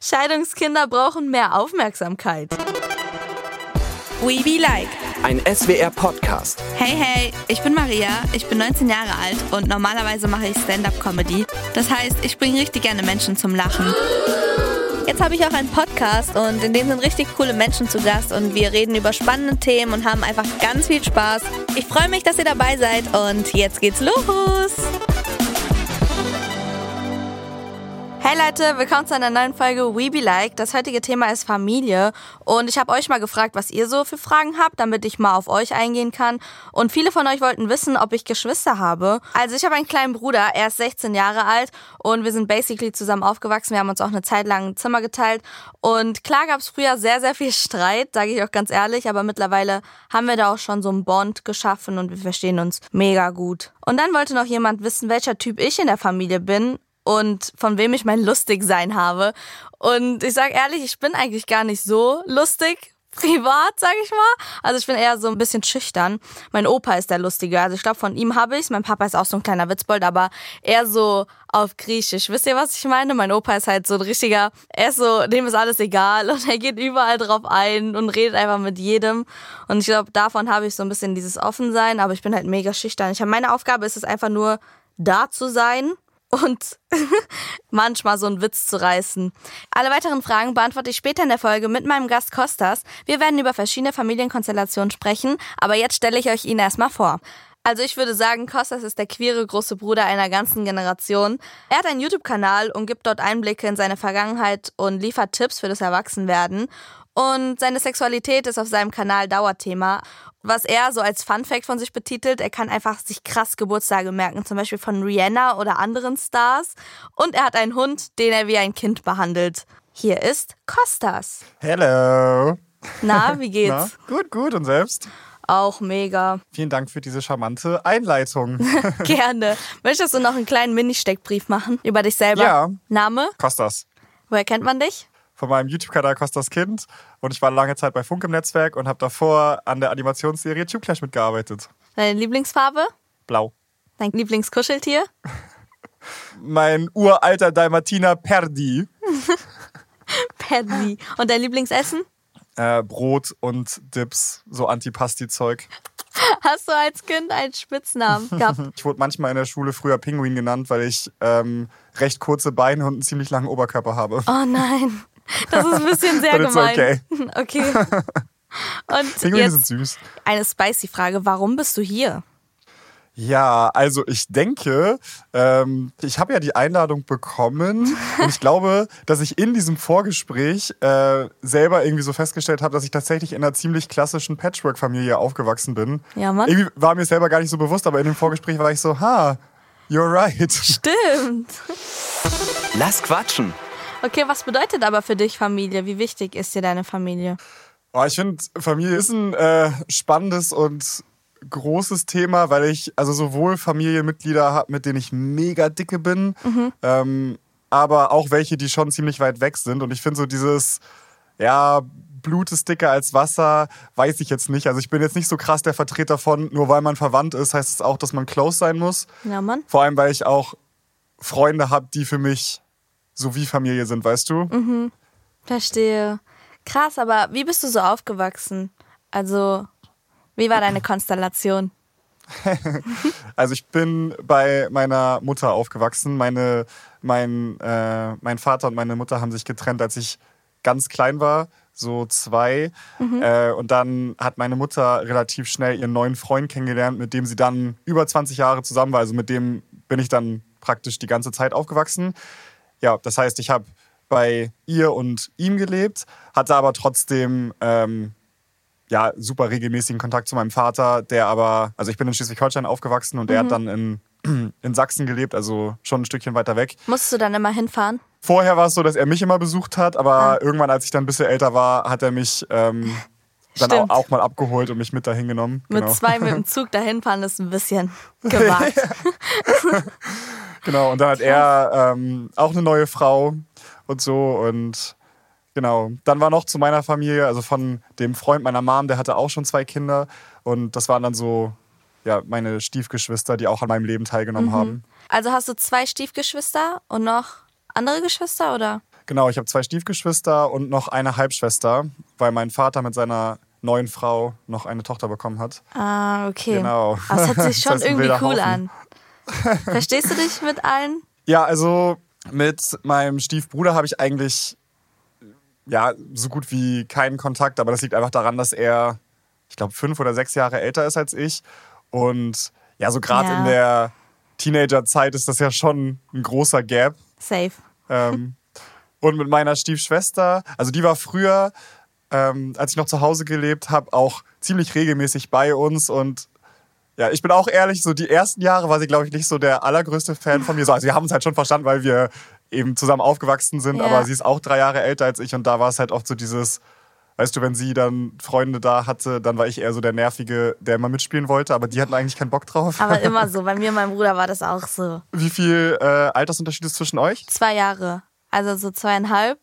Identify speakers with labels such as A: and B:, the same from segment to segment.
A: Scheidungskinder brauchen mehr Aufmerksamkeit.
B: We Be Like.
C: Ein SWR-Podcast.
B: Hey, hey, ich bin Maria, ich bin 19 Jahre alt und normalerweise mache ich Stand-up-Comedy. Das heißt, ich bringe richtig gerne Menschen zum Lachen. Jetzt habe ich auch einen Podcast und in dem sind richtig coole Menschen zu Gast und wir reden über spannende Themen und haben einfach ganz viel Spaß. Ich freue mich, dass ihr dabei seid und jetzt geht's los.
A: Hey Leute, willkommen zu einer neuen Folge We Be Like. Das heutige Thema ist Familie und ich habe euch mal gefragt, was ihr so für Fragen habt, damit ich mal auf euch eingehen kann. Und viele von euch wollten wissen, ob ich Geschwister habe. Also ich habe einen kleinen Bruder, er ist 16 Jahre alt und wir sind basically zusammen aufgewachsen. Wir haben uns auch eine Zeit lang ein Zimmer geteilt und klar gab es früher sehr, sehr viel Streit, sage ich auch ganz ehrlich, aber mittlerweile haben wir da auch schon so einen Bond geschaffen und wir verstehen uns mega gut. Und dann wollte noch jemand wissen, welcher Typ ich in der Familie bin und von wem ich mein Lustigsein habe. Und ich sage ehrlich, ich bin eigentlich gar nicht so lustig. Privat, sag ich mal. Also ich bin eher so ein bisschen schüchtern. Mein Opa ist der Lustige. Also ich glaube, von ihm habe ich's. Mein Papa ist auch so ein kleiner Witzbold, aber eher so auf Griechisch. Wisst ihr, was ich meine? Mein Opa ist halt so ein richtiger, er ist so, dem ist alles egal und er geht überall drauf ein und redet einfach mit jedem. Und ich glaube, davon habe ich so ein bisschen dieses Offensein, aber ich bin halt mega schüchtern. Ich habe meine Aufgabe ist es einfach nur, da zu sein und manchmal so einen Witz zu reißen. Alle weiteren Fragen beantworte ich später in der Folge mit meinem Gast Kostas. Wir werden über verschiedene Familienkonstellationen sprechen, aber jetzt stelle ich euch ihn erstmal vor. Also ich würde sagen, Kostas ist der queere große Bruder einer ganzen Generation. Er hat einen YouTube-Kanal und gibt dort Einblicke in seine Vergangenheit und liefert Tipps für das Erwachsenwerden. Und seine Sexualität ist auf seinem Kanal Dauerthema. Was er so als Fun Fact von sich betitelt, er kann einfach sich krass Geburtstage merken, zum Beispiel von Rihanna oder anderen Stars. Und er hat einen Hund, den er wie ein Kind behandelt. Hier ist Kostas.
D: Hello.
A: Na, wie geht's?
D: Na, gut, gut. Und selbst?
A: Auch mega.
D: Vielen Dank für diese charmante Einleitung.
A: Gerne. Möchtest du noch einen kleinen Mini-Steckbrief machen über dich selber?
D: Ja.
A: Name?
D: Kostas.
A: Woher kennt man dich?
D: Von meinem YouTube-Kanal Kostas Kind. Und ich war lange Zeit bei Funk im Netzwerk und habe davor an der Animationsserie Tube Clash mitgearbeitet.
A: Deine Lieblingsfarbe?
D: Blau.
A: Dein Lieblingskuscheltier?
D: Mein uralter Dalmatiner Perdi.
A: Paddy. Und dein Lieblingsessen?
D: Äh, Brot und Dips, so Antipasti-Zeug.
A: Hast du als Kind einen Spitznamen gehabt?
D: Ich wurde manchmal in der Schule früher Pinguin genannt, weil ich ähm, recht kurze Beine und einen ziemlich langen Oberkörper habe.
A: Oh nein. Das ist ein bisschen sehr gemein. Okay. Und
D: Pinguine sind süß.
A: eine spicy Frage. Warum bist du hier?
D: Ja, also ich denke, ähm, ich habe ja die Einladung bekommen und ich glaube, dass ich in diesem Vorgespräch äh, selber irgendwie so festgestellt habe, dass ich tatsächlich in einer ziemlich klassischen Patchwork-Familie aufgewachsen bin.
A: Ja, Mann.
D: Irgendwie war mir selber gar nicht so bewusst, aber in dem Vorgespräch war ich so, ha, you're right.
A: Stimmt.
C: Lass quatschen.
A: Okay, was bedeutet aber für dich Familie? Wie wichtig ist dir deine Familie?
D: Oh, ich finde, Familie ist ein äh, spannendes und großes Thema, weil ich also sowohl Familienmitglieder habe, mit denen ich mega dicke bin, ähm, aber auch welche, die schon ziemlich weit weg sind. Und ich finde so dieses, ja, Blut ist dicker als Wasser, weiß ich jetzt nicht. Also ich bin jetzt nicht so krass der Vertreter von, nur weil man verwandt ist, heißt es auch, dass man close sein muss.
A: Ja, Mann.
D: Vor allem, weil ich auch Freunde habe, die für mich so wie Familie sind, weißt du?
A: Verstehe. Krass, aber wie bist du so aufgewachsen? Also, wie war deine Konstellation?
D: Also ich bin bei meiner Mutter aufgewachsen. Meine, mein, äh, mein Vater und meine Mutter haben sich getrennt, als ich ganz klein war, so zwei. Äh, und dann hat meine Mutter relativ schnell ihren neuen Freund kennengelernt, mit dem sie dann über 20 Jahre zusammen war. Also mit dem bin ich dann praktisch die ganze Zeit aufgewachsen. Ja, das heißt, ich habe bei ihr und ihm gelebt, hatte aber trotzdem ähm, ja, super regelmäßigen Kontakt zu meinem Vater, der aber, also ich bin in Schleswig-Holstein aufgewachsen und der hat dann in, in Sachsen gelebt, also schon ein Stückchen weiter weg.
A: Musstest du dann immer hinfahren?
D: Vorher war es so, dass er mich immer besucht hat, aber
A: Ah.
D: irgendwann, als ich dann ein bisschen älter war, hat er mich ähm, dann auch, auch mal abgeholt und mich mit dahin genommen.
A: Mit
D: Genau.
A: zwei mit dem Zug dahin fahren ist ein bisschen gewagt.
D: Genau, und dann hat er ähm, auch eine neue Frau und so und genau. Dann war noch zu meiner Familie, also von dem Freund meiner Mom, der hatte auch schon zwei Kinder und das waren dann so, ja, meine Stiefgeschwister, die auch an meinem Leben teilgenommen haben.
A: Also hast du zwei Stiefgeschwister und noch andere Geschwister oder?
D: Genau, ich habe zwei Stiefgeschwister und noch eine Halbschwester, weil mein Vater mit seiner neuen Frau noch eine Tochter bekommen hat.
A: Ah, okay.
D: Genau.
A: Aber es hört sich
D: Das
A: schon
D: ist ein
A: irgendwie cool
D: Haufen.
A: an. Verstehst du dich mit allen?
D: Ja, also mit meinem Stiefbruder habe ich eigentlich ja so gut wie keinen Kontakt, aber das liegt einfach daran, dass er, ich glaube, fünf oder sechs Jahre älter ist als ich. Und ja, so gerade
A: Ja.
D: in der Teenagerzeit ist das ja schon ein großer Gap.
A: Safe.
D: Ähm, und mit meiner Stiefschwester, also die war früher, ähm, als ich noch zu Hause gelebt habe, auch ziemlich regelmäßig bei uns und ja, ich bin auch ehrlich, so die ersten Jahre war sie, glaube ich, nicht so der allergrößte Fan von mir. So, also wir haben uns halt schon verstanden, weil wir eben zusammen aufgewachsen sind,
A: Ja.
D: aber sie ist auch drei Jahre älter als ich und da war es halt oft so dieses, weißt du, wenn sie dann Freunde da hatte, dann war ich eher so der Nervige, der immer mitspielen wollte, aber die hatten eigentlich keinen Bock drauf.
A: Aber immer so. Bei mir und meinem Bruder war das auch so.
D: Wie viel äh, Altersunterschied ist zwischen euch?
A: Zwei Jahre. Also so zweieinhalb.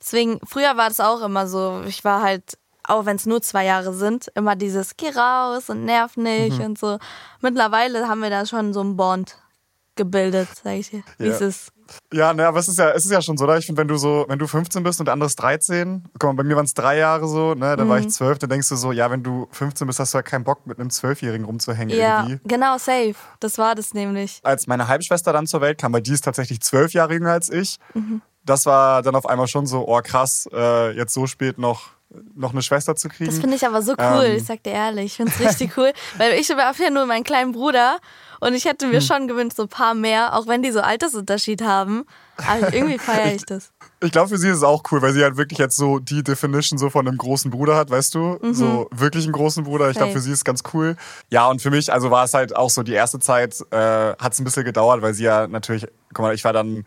A: Deswegen, früher war das auch immer so. Ich war halt, auch wenn es nur zwei Jahre sind, immer dieses Geh raus und nerv nicht
D: Mhm.
A: und so. Mittlerweile haben wir da schon so einen Bond gebildet, sag ich dir. Wie
D: Ja.
A: es.
D: Ja, ne, aber es ist ja, es ist ja schon so, oder? Ich finde, wenn du so, wenn du 15 bist und der andere ist 13, guck mal, bei mir waren es drei Jahre so, ne, da war
A: Mhm.
D: ich 12, dann denkst du so, ja, wenn du 15 bist, hast du ja keinen Bock, mit einem Zwölfjährigen rumzuhängen
A: Ja,
D: irgendwie.
A: genau, safe. Das war das nämlich.
D: Als meine Halbschwester dann zur Welt kam, weil die ist tatsächlich zwölf Jahre jünger als ich,
A: Mhm.
D: das war dann auf einmal schon so, oh krass, äh, jetzt so spät noch, noch eine Schwester zu kriegen.
A: Das finde ich aber so cool,
D: Ähm.
A: ich sag dir ehrlich. Ich finde es richtig cool, weil ich habe ja nur meinen kleinen Bruder und ich hätte mir
D: Hm.
A: schon gewünscht, so ein paar mehr, auch wenn die so Altersunterschied haben. Aber irgendwie feiere ich das.
D: Ich glaube, für sie ist es auch cool, weil sie halt wirklich jetzt so die Definition so von einem großen Bruder hat, weißt du? So wirklich einen großen Bruder. Ich glaube, für sie ist es ganz cool. Ja, und für mich, also war es halt auch so, die erste Zeit äh, hat es ein bisschen gedauert, weil sie ja natürlich, guck mal, ich war dann,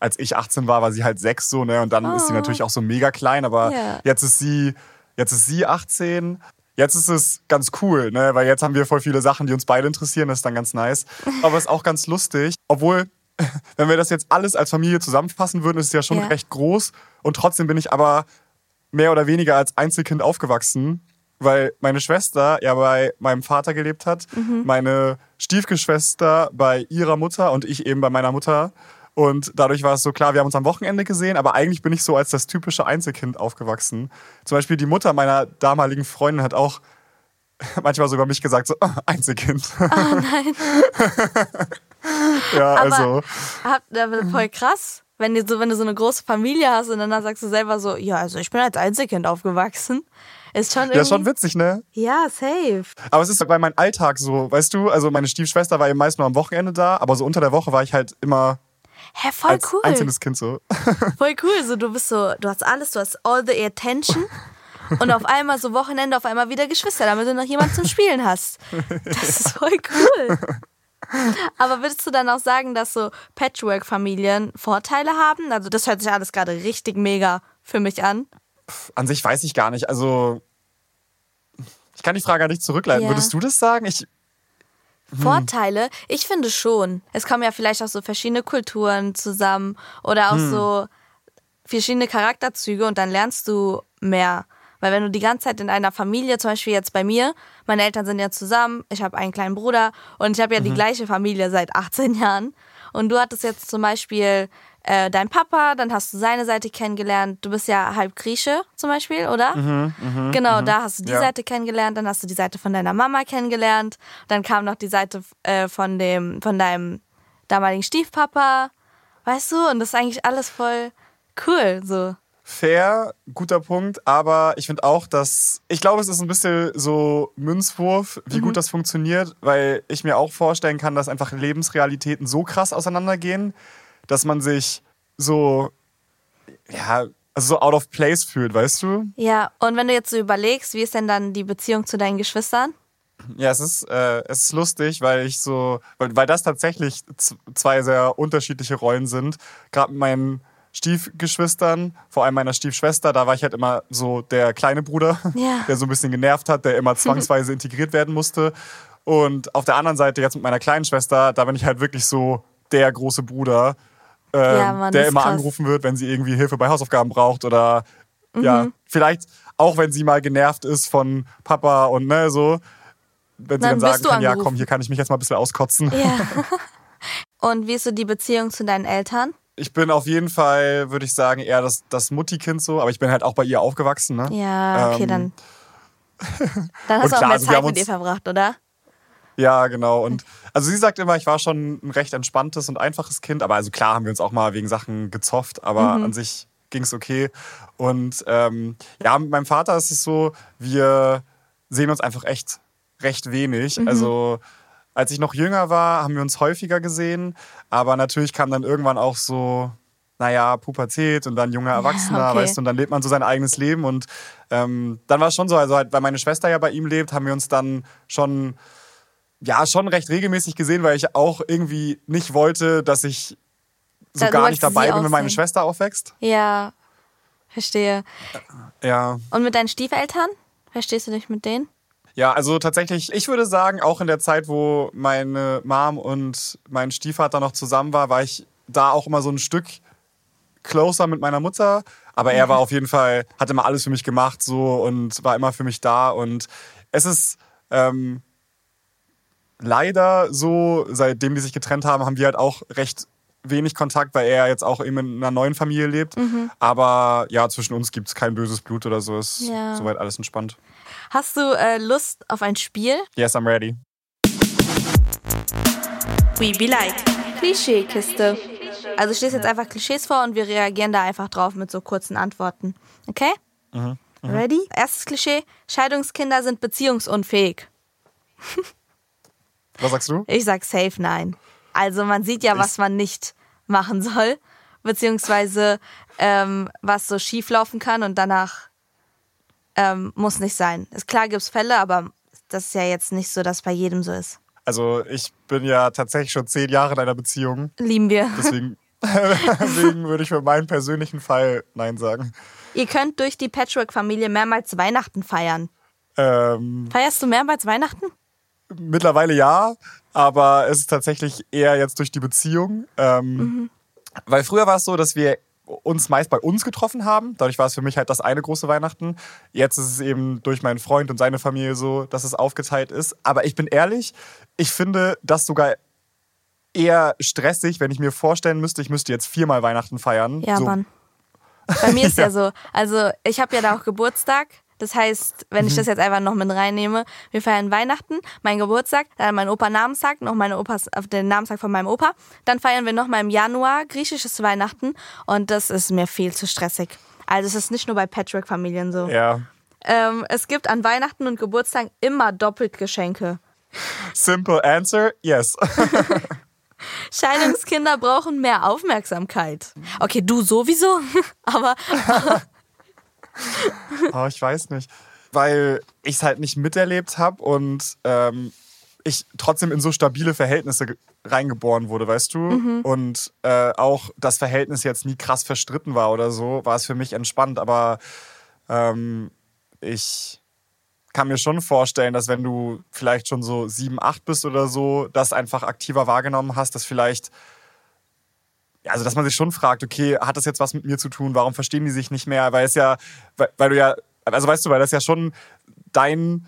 D: als ich 18 war, war sie halt sechs so, ne? Und dann ist sie natürlich auch so mega klein, aber
A: Ja.
D: jetzt ist sie, jetzt ist sie 18. Jetzt ist es ganz cool, ne? weil jetzt haben wir voll viele Sachen, die uns beide interessieren. Das ist dann ganz nice. Aber es ist auch ganz lustig. Obwohl, wenn wir das jetzt alles als Familie zusammenfassen würden, ist es ja schon
A: Ja.
D: recht groß. Und trotzdem bin ich aber mehr oder weniger als Einzelkind aufgewachsen, weil meine Schwester ja bei meinem Vater gelebt hat, meine Stiefgeschwister bei ihrer Mutter und ich eben bei meiner Mutter. Und dadurch war es so klar, wir haben uns am Wochenende gesehen, aber eigentlich bin ich so als das typische Einzelkind aufgewachsen. Zum Beispiel die Mutter meiner damaligen Freundin hat auch manchmal so über mich gesagt, so, "Ah, Einzelkind.
A: Oh nein.
D: ja,
A: Aber
D: also.
A: aber voll krass, wenn du, so, wenn du so eine große Familie hast und dann sagst du selber so, ja, also ich bin als Einzelkind aufgewachsen. Ist schon irgendwie.
D: Ja, ist schon witzig, ne?
A: Ja, safe.
D: Aber es ist bei meinem Alltag so, weißt du, also meine Stiefschwester war eben meist nur am Wochenende da, aber so unter der Woche war ich halt immer
A: Hä, voll
D: als
A: cool.
D: einzelnes Kind so.
A: Voll cool. So, du bist so, du hast alles, du hast all the attention. Und auf einmal so Wochenende, auf einmal wieder Geschwister, damit du noch jemanden zum Spielen hast. Das ist voll cool. Aber würdest du dann auch sagen, dass so Patchwork-Familien Vorteile haben? Also das hört sich alles gerade richtig mega für mich an.
D: An sich weiß ich gar nicht. Also, ich kann die Frage gar nicht zurückleiten.
A: Ja.
D: Würdest du das sagen? Ich,
A: Vorteile? Ich finde schon. Es kommen ja vielleicht auch so verschiedene Kulturen zusammen oder auch so verschiedene Charakterzüge und dann lernst du mehr. Weil wenn du die ganze Zeit in einer Familie, zum Beispiel jetzt bei mir, meine Eltern sind ja zusammen, ich habe einen kleinen Bruder und ich habe ja die gleiche Familie seit 18 Jahren. Und du hattest jetzt zum Beispiel äh, deinen Papa, dann hast du seine Seite kennengelernt. Du bist ja halb Grieche zum Beispiel, oder? genau, da hast du die
D: Ja.
A: Seite kennengelernt, dann hast du die Seite von deiner Mama kennengelernt, dann kam noch die Seite äh, von dem, von deinem damaligen Stiefpapa, weißt du? Und das ist eigentlich alles voll cool, so.
D: fair, guter Punkt, aber ich finde auch, dass ich glaube, es ist ein bisschen so Münzwurf, wie gut das funktioniert, weil ich mir auch vorstellen kann, dass einfach Lebensrealitäten so krass auseinandergehen, dass man sich so ja, also so out of place fühlt, weißt du?
A: Ja, und wenn du jetzt so überlegst, wie ist denn dann die Beziehung zu deinen Geschwistern?
D: Ja, es ist, äh, es ist lustig, weil ich so, weil, weil das tatsächlich zwei sehr unterschiedliche Rollen sind. Gerade mit meinen Stiefgeschwistern, vor allem meiner Stiefschwester, da war ich halt immer so der kleine Bruder,
A: Ja.
D: der so ein bisschen genervt hat, der immer zwangsweise integriert werden musste. Und auf der anderen Seite, jetzt mit meiner kleinen Schwester, da bin ich halt wirklich so der große Bruder, ähm,
A: Ja, Mann,
D: der immer
A: krass.
D: angerufen wird, wenn sie irgendwie Hilfe bei Hausaufgaben braucht oder
A: Mhm.
D: ja, vielleicht auch wenn sie mal genervt ist von Papa und ne, so, wenn sie
A: Dann
D: dann sagen kann, ja
A: angerufen.
D: komm, hier kann ich mich jetzt mal ein bisschen auskotzen.
A: Ja. und wie ist so die Beziehung zu deinen Eltern?
D: ich bin auf jeden Fall, würde ich sagen, eher das, das Mutti-Kind so, aber ich bin halt auch bei ihr aufgewachsen, ne?
A: Ja, okay,
D: Ähm,
A: dann. Dann hast du auch
D: klar,
A: mehr
D: also
A: Zeit
D: haben
A: mit ihr verbracht, oder?
D: Ja, genau. Und also sie sagt immer, ich war schon ein recht entspanntes und einfaches Kind, aber also klar haben wir uns auch mal wegen Sachen gezofft, aber an sich ging es okay. Und ähm, ja, mit meinem Vater ist es so, wir sehen uns einfach echt recht wenig. Also als ich noch jünger war, haben wir uns häufiger gesehen, aber natürlich kam dann irgendwann auch so, naja, Pubertät und dann junger Erwachsener,
A: okay.
D: weißt du, und dann lebt man so sein eigenes Leben und ähm, dann war es schon so, also halt, weil meine Schwester ja bei ihm lebt, haben wir uns dann schon ja, schon recht regelmäßig gesehen, weil ich auch irgendwie nicht wollte, dass ich so
A: Da-
D: gar nicht dabei bin, wenn meine. Schwester aufwächst.
A: Ja, verstehe.
D: Ja.
A: Und mit deinen Stiefeltern? Verstehst du dich mit denen?
D: Ja, also tatsächlich, ich würde sagen, auch in der Zeit, wo meine Mom und mein Stiefvater noch zusammen war, war ich da auch immer so ein Stück closer mit meiner Mutter. Aber er war auf jeden Fall, hat immer alles für mich gemacht so und war immer für mich da. Und es ist ähm, leider so, seitdem die sich getrennt haben, haben wir halt auch recht wenig Kontakt, weil er jetzt auch eben in einer neuen Familie lebt. Aber ja, zwischen uns gibt es kein böses Blut oder so. Ist
A: Ja.
D: soweit alles entspannt.
A: Hast du äh, Lust auf ein Spiel?
D: Yes, I'm ready.
B: We be like.
A: Klischeekiste. Also ich lese jetzt einfach Klischees vor und wir reagieren da einfach drauf mit so kurzen Antworten. Okay? Ready? Erstes Klischee: Scheidungskinder sind beziehungsunfähig.
D: Was sagst du?
A: Ich sag safe nein. Also man sieht ja, was man nicht machen soll, beziehungsweise ähm, was so schief laufen kann und danach ähm, muss nicht sein. Ist klar, gibt's Fälle, aber das ist ja jetzt nicht so, dass bei jedem so ist.
D: Also ich bin ja tatsächlich schon zehn Jahre in einer Beziehung.
A: Lieben wir.
D: Deswegen, deswegen würde ich für meinen persönlichen Fall Nein sagen.
A: Ihr könnt durch die Patchwork-Familie mehrmals Weihnachten feiern.
D: Ähm,
A: Feierst du mehrmals Weihnachten?
D: Mittlerweile ja, aber es ist tatsächlich eher jetzt durch die Beziehung. Ähm, Weil früher war es so, dass wir uns meist bei uns getroffen haben. Dadurch war es für mich halt das eine große Weihnachten. Jetzt ist es eben durch meinen Freund und seine Familie so, dass es aufgeteilt ist. Aber ich bin ehrlich, ich finde das sogar eher stressig, wenn ich mir vorstellen müsste, ich müsste jetzt viermal Weihnachten feiern.
A: Ja,
D: so,
A: Mann. Bei mir ist ja so. Also ich habe ja da auch Geburtstag. Das heißt, wenn ich
D: Mhm.
A: das jetzt einfach noch mit reinnehme, wir feiern Weihnachten, mein Geburtstag, dann mein Opa Namenstag, noch meine Opas, auf den Namenstag von meinem Opa. Dann feiern wir nochmal im Januar griechisches Weihnachten und das ist mir viel zu stressig. Also es ist nicht nur bei Patchwork-Familien so.
D: Ja.
A: Ähm, es gibt an Weihnachten und Geburtstagen immer doppelt Geschenke.
D: Simple answer, yes.
A: Scheidungskinder brauchen mehr Aufmerksamkeit. Okay, du sowieso, aber
D: Oh, ich weiß nicht. Weil ich es halt nicht miterlebt habe und ähm, ich trotzdem in so stabile Verhältnisse ge- reingeboren wurde, weißt du? Und äh, auch das Verhältnis jetzt nie krass verstritten war oder so, war es für mich entspannt. Aber ähm, ich kann mir schon vorstellen, dass wenn du vielleicht schon so sieben, acht bist oder so, das einfach aktiver wahrgenommen hast, dass vielleicht ja, also dass man sich schon fragt, okay, hat das jetzt was mit mir zu tun? Warum verstehen die sich nicht mehr? Weil es ja, weil, weil du ja, also weißt du, weil das ja schon dein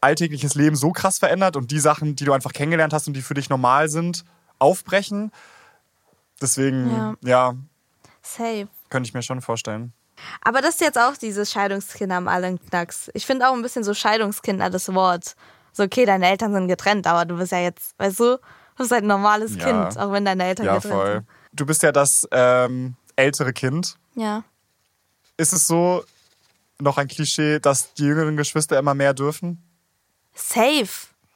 D: alltägliches Leben so krass verändert und die Sachen, die du einfach kennengelernt hast und die für dich normal sind, aufbrechen. Deswegen,
A: Ja.
D: ja,
A: safe.
D: könnte ich mir schon vorstellen.
A: Aber das ist jetzt auch dieses Scheidungskind am allen Knacks. Ich finde auch ein bisschen so Scheidungskinder das Wort. So, okay, deine Eltern sind getrennt, aber du bist ja jetzt, weißt du, du bist halt ein normales
D: Ja.
A: Kind, auch wenn deine Eltern
D: Ja,
A: getrennt
D: voll.
A: sind.
D: Du bist ja das ähm, ältere Kind.
A: Ja.
D: Ist es so, noch ein Klischee, dass die jüngeren Geschwister immer mehr dürfen?
A: Safe.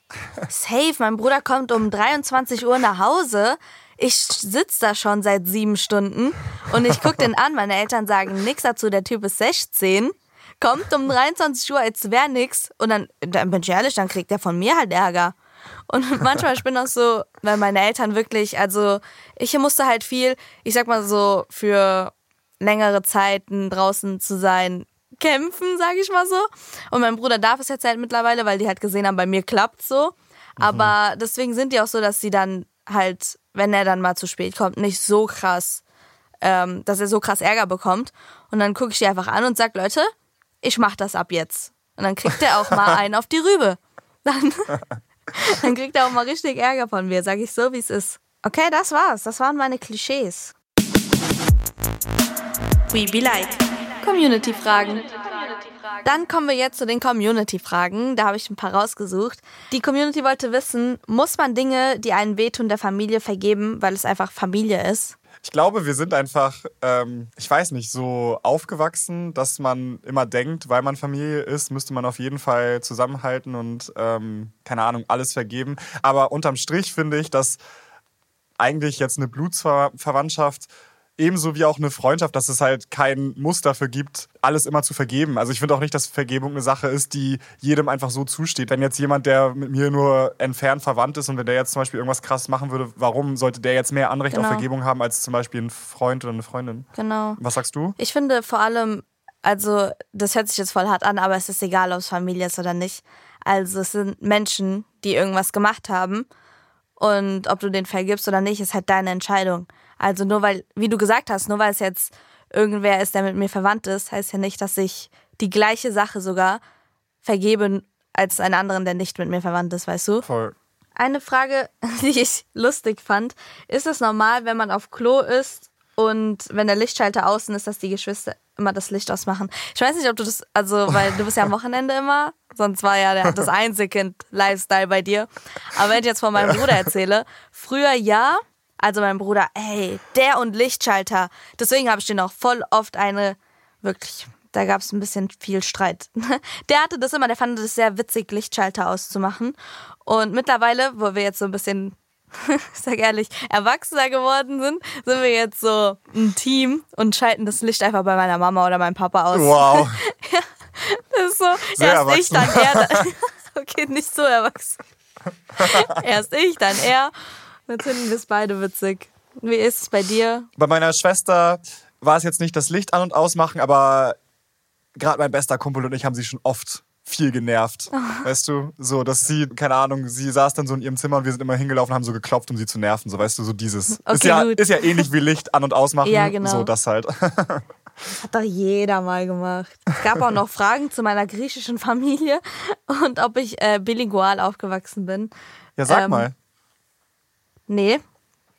A: Safe. Mein Bruder kommt um 23 Uhr nach Hause. Ich sitze da schon seit sieben Stunden und ich gucke den an. Meine Eltern sagen nichts dazu. Der Typ ist 16. Kommt um 23 Uhr, als wäre nix. Und dann, dann bin ich ehrlich, dann kriegt er von mir halt Ärger. Und manchmal, ich bin auch so, weil meine Eltern wirklich, also ich musste halt viel, ich sag mal so, für längere Zeiten draußen zu sein, kämpfen, sag ich mal so. Und mein Bruder darf es jetzt halt mittlerweile, weil die halt gesehen haben, bei mir klappt so. Aber deswegen sind die auch so, dass sie dann halt, wenn er dann mal zu spät kommt, nicht so krass, ähm, dass er so krass Ärger bekommt. Und dann gucke ich die einfach an und sag, Leute, ich mach das ab jetzt. Und dann kriegt er auch mal einen auf die Rübe. Dann, dann kriegt er auch mal richtig Ärger von mir, sag ich so, wie es ist. Okay, das war's. Das waren meine Klischees.
B: We Be Like.
A: Community-Fragen. Dann kommen wir jetzt zu den Community-Fragen. Da habe ich ein paar rausgesucht. Die Community wollte wissen, muss man Dinge, die einen wehtun, der Familie vergeben, weil es einfach Familie ist?
D: Ich glaube, wir sind einfach, ähm, ich weiß nicht, so aufgewachsen, dass man immer denkt, weil man Familie ist, müsste man auf jeden Fall zusammenhalten und, ähm, keine Ahnung, alles vergeben. Aber unterm Strich finde ich, dass eigentlich jetzt eine Blutsverwandtschaft ebenso wie auch eine Freundschaft, dass es halt kein Muss dafür gibt, alles immer zu vergeben. Also ich finde auch nicht, dass Vergebung eine Sache ist, die jedem einfach so zusteht. Wenn jetzt jemand, der mit mir nur entfernt verwandt ist und wenn der jetzt zum Beispiel irgendwas krass machen würde, warum sollte der jetzt mehr Anrecht
A: Genau.
D: auf Vergebung haben als zum Beispiel ein Freund oder eine Freundin?
A: Genau.
D: Was sagst du?
A: Ich finde vor allem, also das hört sich jetzt voll hart an, aber es ist egal, ob es Familie ist oder nicht. Also es sind Menschen, die irgendwas gemacht haben und ob du den vergibst oder nicht, ist halt deine Entscheidung. Also nur weil, wie du gesagt hast, nur weil es jetzt irgendwer ist, der mit mir verwandt ist, heißt ja nicht, dass ich die gleiche Sache sogar vergebe als einen anderen, der nicht mit mir verwandt ist, weißt du?
D: Voll.
A: Eine Frage, die ich lustig fand. Ist es normal, wenn man auf Klo ist und wenn der Lichtschalter außen ist, dass die Geschwister immer das Licht ausmachen? Ich weiß nicht, ob du das, also, weil du bist ja am Wochenende immer, sonst war ja der, das Einzelkind-Lifestyle bei dir. Aber wenn ich jetzt von meinem Bruder erzähle, früher ja, also mein Bruder, ey, der und Lichtschalter. Deswegen habe ich den auch voll oft eine, wirklich, da gab es ein bisschen viel Streit. Der hatte das immer, der fand es sehr witzig, Lichtschalter auszumachen. Und mittlerweile, wo wir jetzt so ein bisschen, ich sag ehrlich, erwachsener geworden sind, sind wir jetzt so ein Team und schalten das Licht einfach bei meiner Mama oder meinem Papa aus.
D: Wow.
A: Das ist so,
D: Sehr
A: erst ich, dann er. Okay, nicht so erwachsen. erst ich, dann er. Dann finden wir es beide witzig. Wie ist es bei dir?
D: Bei meiner Schwester war es jetzt nicht das Licht an- und ausmachen, aber gerade mein bester Kumpel und ich haben sie schon oft viel genervt. Weißt du? So, dass sie, keine Ahnung, sie saß dann so in ihrem Zimmer und wir sind immer hingelaufen und haben so geklopft, um sie zu nerven. So, weißt du, so dieses. ist,
A: Okay,
D: ja,
A: gut.
D: ist ja ähnlich wie Licht an- und ausmachen.
A: Ja, genau.
D: So, das halt.
A: Hat doch jeder mal gemacht. Es gab auch noch Fragen zu meiner griechischen Familie und ob ich äh, bilingual aufgewachsen bin.
D: Ja, sag
A: Ähm,
D: mal.
A: Nee,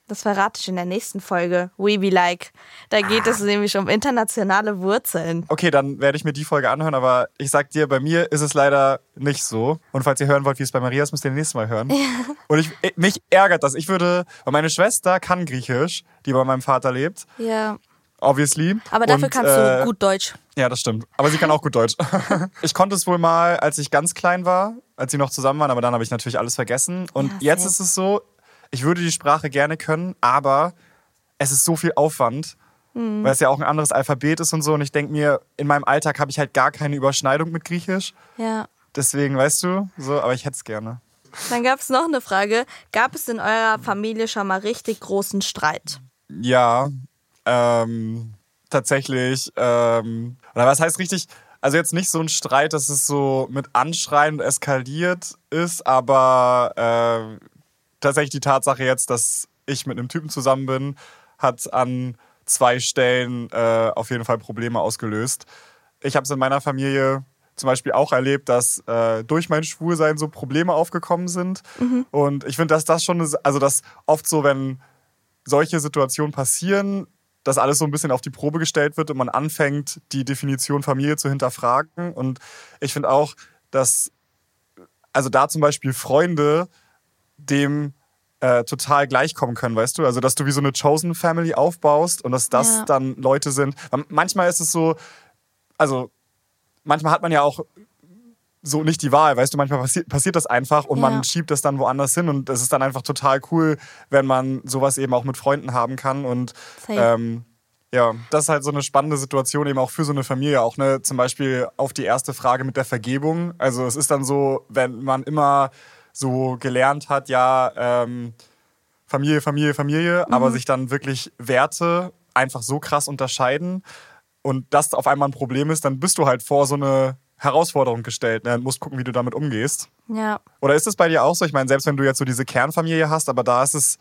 A: das verrate ich in der nächsten Folge. We Be Like. Da geht es nämlich um internationale Wurzeln.
D: Okay, dann werde ich mir die Folge anhören, aber ich sag dir, bei mir ist es leider nicht so. Und falls ihr hören wollt, wie es bei Maria ist, müsst ihr nächstes Mal hören. Und ich, mich ärgert das. Ich würde, weil meine Schwester kann Griechisch, die bei meinem Vater lebt,
A: Ja.
D: obviously.
A: Aber dafür
D: Und,
A: kannst
D: äh,
A: du gut Deutsch.
D: Ja, das stimmt. Aber sie kann auch gut Deutsch. ich konnte es wohl mal, als ich ganz klein war, als sie noch zusammen waren, aber dann habe ich natürlich alles vergessen. Und
A: Ja,
D: jetzt ist es so, ich würde die Sprache gerne können, aber es ist so viel Aufwand,
A: Mhm.
D: weil es ja auch ein anderes Alphabet ist und so. Und ich denke mir, in meinem Alltag habe ich halt gar keine Überschneidung mit Griechisch.
A: Ja.
D: Deswegen, weißt du, so, aber ich hätte es gerne.
A: Dann gab es noch eine Frage. Gab es in eurer Familie schon mal richtig großen Streit?
D: Ja, ähm, tatsächlich. Ähm, oder was heißt richtig? Also jetzt nicht so ein Streit, dass es so mit Anschreien eskaliert ist, aber äh, tatsächlich die Tatsache jetzt, dass ich mit einem Typen zusammen bin, hat an zwei Stellen äh, auf jeden Fall Probleme ausgelöst. Ich habe es in meiner Familie zum Beispiel auch erlebt, dass äh, durch mein Schwulsein so Probleme aufgekommen sind. Und ich finde, dass das schon, also dass oft so, wenn solche Situationen passieren, dass alles so ein bisschen auf die Probe gestellt wird und man anfängt, die Definition Familie zu hinterfragen. Und ich finde auch, dass, also da zum Beispiel Freunde dem äh, total gleichkommen können, weißt du? Also, dass du wie so eine Chosen Family aufbaust und dass das
A: Ja.
D: dann Leute sind. Manchmal ist es so, also manchmal hat man ja auch so nicht die Wahl, weißt du, manchmal passiert, passiert das einfach und
A: Ja.
D: man schiebt das dann woanders hin und es ist dann einfach total cool, wenn man sowas eben auch mit Freunden haben kann und ähm, ja, das ist halt so eine spannende Situation eben auch für so eine Familie, auch ne, zum Beispiel auf die erste Frage mit der Vergebung. Also es ist dann so, wenn man immer so gelernt hat, ja, ähm, Familie, Familie, Familie, aber sich dann wirklich Werte einfach so krass unterscheiden und das auf einmal ein Problem ist, dann bist du halt vor so eine Herausforderung gestellt ne, und musst gucken, wie du damit umgehst.
A: Ja.
D: Oder ist es bei dir auch so? Ich meine, selbst wenn du jetzt so diese Kernfamilie hast, aber da ist es,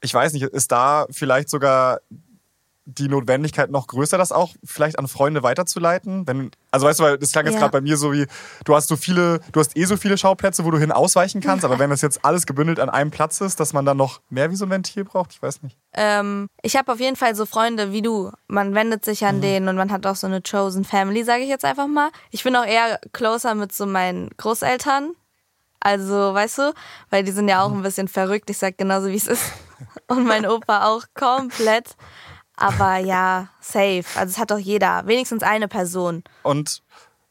D: ich weiß nicht, ist da vielleicht sogar die Notwendigkeit noch größer, das auch vielleicht an Freunde weiterzuleiten? Wenn, also weißt du, weil das klang jetzt
A: Ja.
D: gerade bei mir so wie, du hast so viele, du hast eh so viele Schauplätze, wo du hin ausweichen kannst, aber wenn das jetzt alles gebündelt an einem Platz ist, dass man dann noch mehr wie so ein Ventil braucht, ich weiß nicht.
A: Ähm, ich habe auf jeden Fall so Freunde wie du. Man wendet sich an denen und man hat auch so eine chosen Family, sage ich jetzt einfach mal. Ich bin auch eher closer mit so meinen Großeltern. Also, weißt du, weil die sind ja auch ein bisschen verrückt. Ich sag genauso, wie es ist. Und mein Opa auch komplett. Aber ja, safe. Also es hat doch jeder. Wenigstens eine Person.
D: Und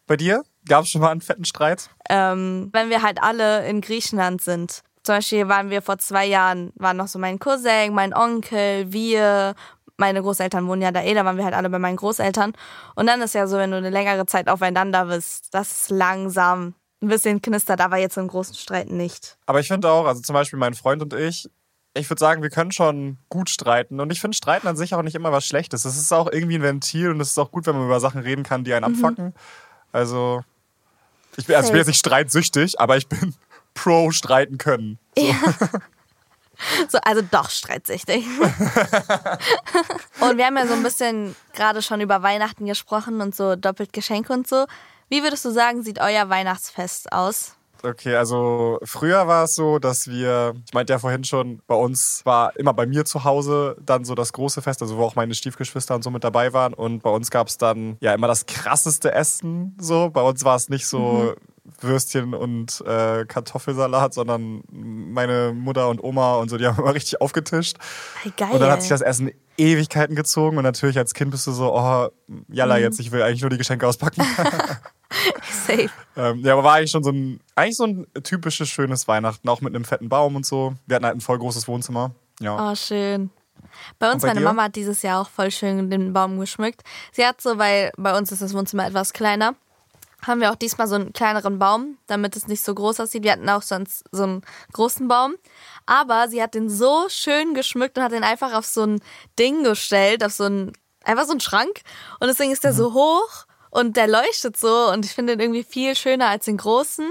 D: bei dir? Gab es schon mal einen fetten Streit?
A: ähm, wenn wir halt alle in Griechenland sind. Zum Beispiel waren wir vor zwei Jahren, waren noch so mein Cousin, mein Onkel, wir, meine Großeltern wohnen ja da eh, da waren wir halt alle bei meinen Großeltern. Und dann ist ja so, wenn du eine längere Zeit aufeinander bist, das ist langsam ein bisschen knistert, aber jetzt so einen großen Streit nicht.
D: Aber ich finde auch, also zum Beispiel mein Freund und ich, ich würde sagen, wir können schon gut streiten. Und ich finde Streiten an sich auch nicht immer was Schlechtes. Es ist auch irgendwie ein Ventil und es ist auch gut, wenn man über Sachen reden kann, die einen abfacken. Also, ich bin, also ich bin jetzt nicht streitsüchtig, aber ich bin pro streiten können.
A: So, also doch streitsüchtig. und wir haben ja so ein bisschen gerade schon über Weihnachten gesprochen und so doppelt Geschenke und so. Wie würdest du sagen, sieht euer Weihnachtsfest aus?
D: Okay, also früher war es so, dass wir, ich meinte ja vorhin schon, bei uns war immer bei mir zu Hause dann so das große Fest, also wo auch meine Stiefgeschwister und so mit dabei waren. Und bei uns gab es dann ja immer das krasseste Essen. So, bei uns war es nicht so Würstchen und äh, Kartoffelsalat, sondern meine Mutter und Oma und so, die haben immer richtig aufgetischt.
A: Hey, geil.
D: Und dann hat sich das Essen Ewigkeiten gezogen und natürlich als Kind bist du so, oh, jalla,
A: Mhm.
D: jetzt, ich will eigentlich nur die Geschenke auspacken.
A: Safe.
D: Ähm, ja, aber war eigentlich schon so ein, eigentlich so ein typisches schönes Weihnachten, auch mit einem fetten Baum und so. Wir hatten halt ein voll großes Wohnzimmer. Ja.
A: Oh, schön. Bei uns,
D: bei
A: meine
D: dir?
A: Mama hat dieses Jahr auch voll schön den Baum geschmückt. Sie hat so, weil bei uns ist das Wohnzimmer etwas kleiner, haben wir auch diesmal so einen kleineren Baum, damit es nicht so groß aussieht. Wir hatten auch sonst so einen großen Baum. Aber sie hat den so schön geschmückt und hat den einfach auf so ein Ding gestellt, auf so ein, einfach so einen Schrank. Und deswegen ist der so hoch und der leuchtet so und ich finde den irgendwie viel schöner als den großen.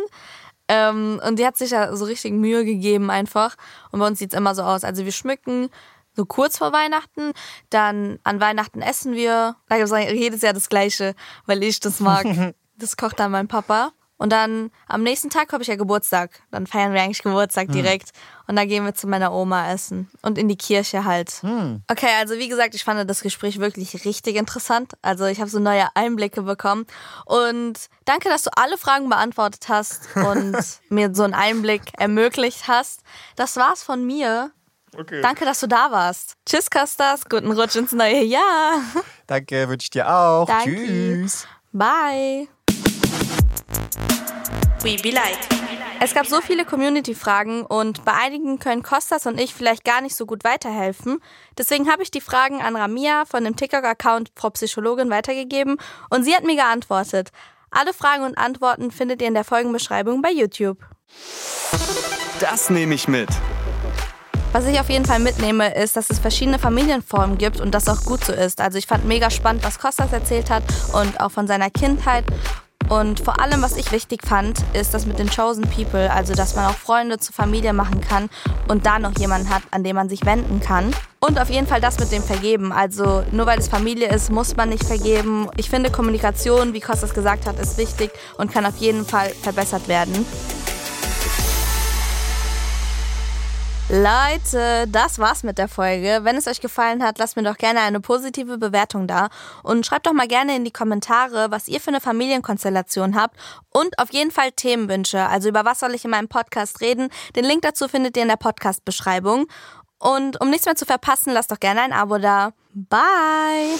A: Ähm, und die hat sich ja so richtig Mühe gegeben einfach. Und bei uns sieht's immer so aus. Also wir schmücken so kurz vor Weihnachten, dann an Weihnachten essen wir. Da eigentlich jedes Jahr das Gleiche, weil ich das mag. das kocht dann mein Papa. Und dann am nächsten Tag habe ich ja Geburtstag. Dann feiern wir eigentlich Geburtstag direkt. Und dann gehen wir zu meiner Oma essen. Und in die Kirche halt. Okay, also wie gesagt, ich fand das Gespräch wirklich richtig interessant. Also ich habe so neue Einblicke bekommen. Und danke, dass du alle Fragen beantwortet hast und mir so einen Einblick ermöglicht hast. Das war's von mir.
D: Okay.
A: Danke, dass du da warst. Tschüss, Kostas. Guten Rutsch ins neue Jahr.
D: Danke, wünsche ich dir auch.
A: Danke.
D: Tschüss.
A: Bye.
B: We be like.
A: Es gab so viele Community-Fragen und bei einigen können Kostas und ich vielleicht gar nicht so gut weiterhelfen. Deswegen habe ich die Fragen an Ramia von dem TikTok-Account Frau Psychologin weitergegeben und sie hat mir geantwortet. Alle Fragen und Antworten findet ihr in der Folgenbeschreibung bei YouTube.
C: Das nehme ich mit.
A: Was ich auf jeden Fall mitnehme, ist, dass es verschiedene Familienformen gibt und das auch gut so ist. Also ich fand mega spannend, was Kostas erzählt hat und auch von seiner Kindheit. Und vor allem, was ich wichtig fand, ist das mit den Chosen People, also dass man auch Freunde zur Familie machen kann und da noch jemanden hat, an den man sich wenden kann. Und auf jeden Fall das mit dem Vergeben. Also nur weil es Familie ist, muss man nicht vergeben. Ich finde, Kommunikation, wie Kostas gesagt hat, ist wichtig und kann auf jeden Fall verbessert werden. Leute, das war's mit der Folge. Wenn es euch gefallen hat, lasst mir doch gerne eine positive Bewertung da und schreibt doch mal gerne in die Kommentare, was ihr für eine Familienkonstellation habt und auf jeden Fall Themenwünsche. Also über was soll ich in meinem Podcast reden? Den Link dazu findet ihr in der Podcast-Beschreibung. Und um nichts mehr zu verpassen, lasst doch gerne ein Abo da. Bye!